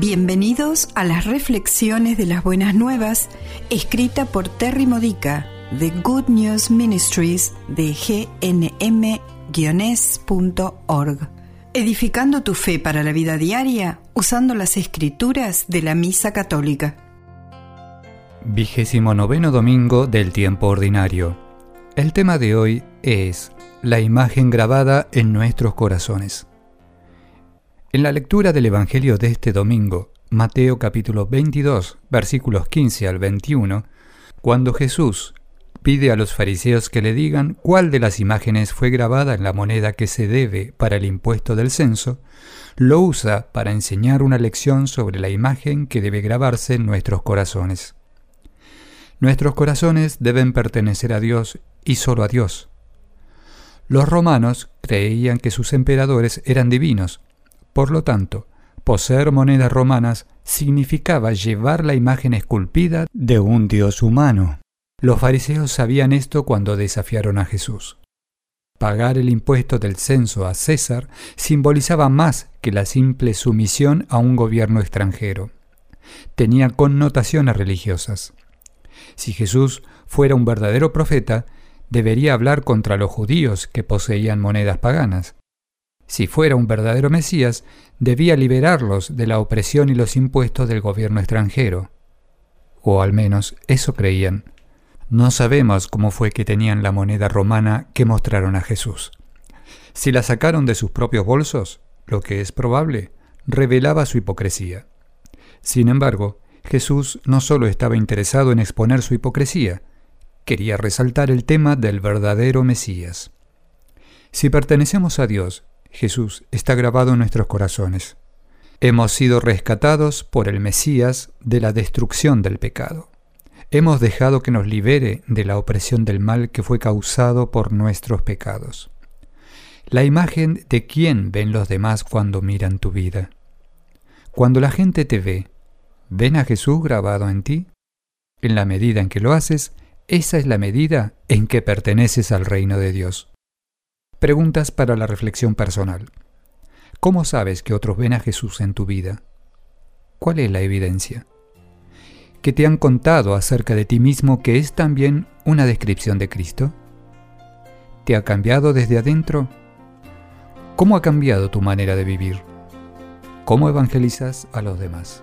Bienvenidos a las reflexiones de las buenas nuevas, escrita por Terry Modica de Good News Ministries de gnm-es.org. Edificando tu fe para la vida diaria usando las escrituras de la Misa Católica. Vigésimo noveno domingo del tiempo ordinario. El tema de hoy es la imagen grabada en nuestros corazones. En la lectura del Evangelio de este domingo, Mateo capítulo 22, versículos 15 al 21, cuando Jesús pide a los fariseos que le digan cuál de las imágenes fue grabada en la moneda que se debe para el impuesto del censo, lo usa para enseñar una lección sobre la imagen que debe grabarse en nuestros corazones. Nuestros corazones deben pertenecer a Dios y solo a Dios. Los romanos creían que sus emperadores eran divinos por lo tanto, poseer monedas romanas significaba llevar la imagen esculpida de un dios humano. Los fariseos sabían esto cuando desafiaron a Jesús. Pagar el impuesto del censo a César simbolizaba más que la simple sumisión a un gobierno extranjero. Tenía connotaciones religiosas. Si Jesús fuera un verdadero profeta, debería hablar contra los judíos que poseían monedas paganas. Si fuera un verdadero Mesías, debía liberarlos de la opresión y los impuestos del gobierno extranjero. O al menos eso creían. No sabemos cómo fue que tenían la moneda romana que mostraron a Jesús. Si la sacaron de sus propios bolsos, lo que es probable, revelaba su hipocresía. Sin embargo, Jesús no solo estaba interesado en exponer su hipocresía, quería resaltar el tema del verdadero Mesías. Si pertenecemos a Dios Jesús está grabado en nuestros corazones. Hemos sido rescatados por el Mesías de la destrucción del pecado. Hemos dejado que nos libere de la opresión del mal que fue causado por nuestros pecados. La imagen de quién ven los demás cuando miran tu vida. Cuando la gente te ve, ¿ven a Jesús grabado en ti? En la medida en que lo haces, esa es la medida en que perteneces al reino de Dios. Preguntas para la reflexión personal. ¿Cómo sabes que otros ven a Jesús en tu vida? ¿Cuál es la evidencia? ¿Qué te han contado acerca de ti mismo que es también una descripción de Cristo? ¿Te ha cambiado desde adentro? ¿Cómo ha cambiado tu manera de vivir? ¿Cómo evangelizas a los demás?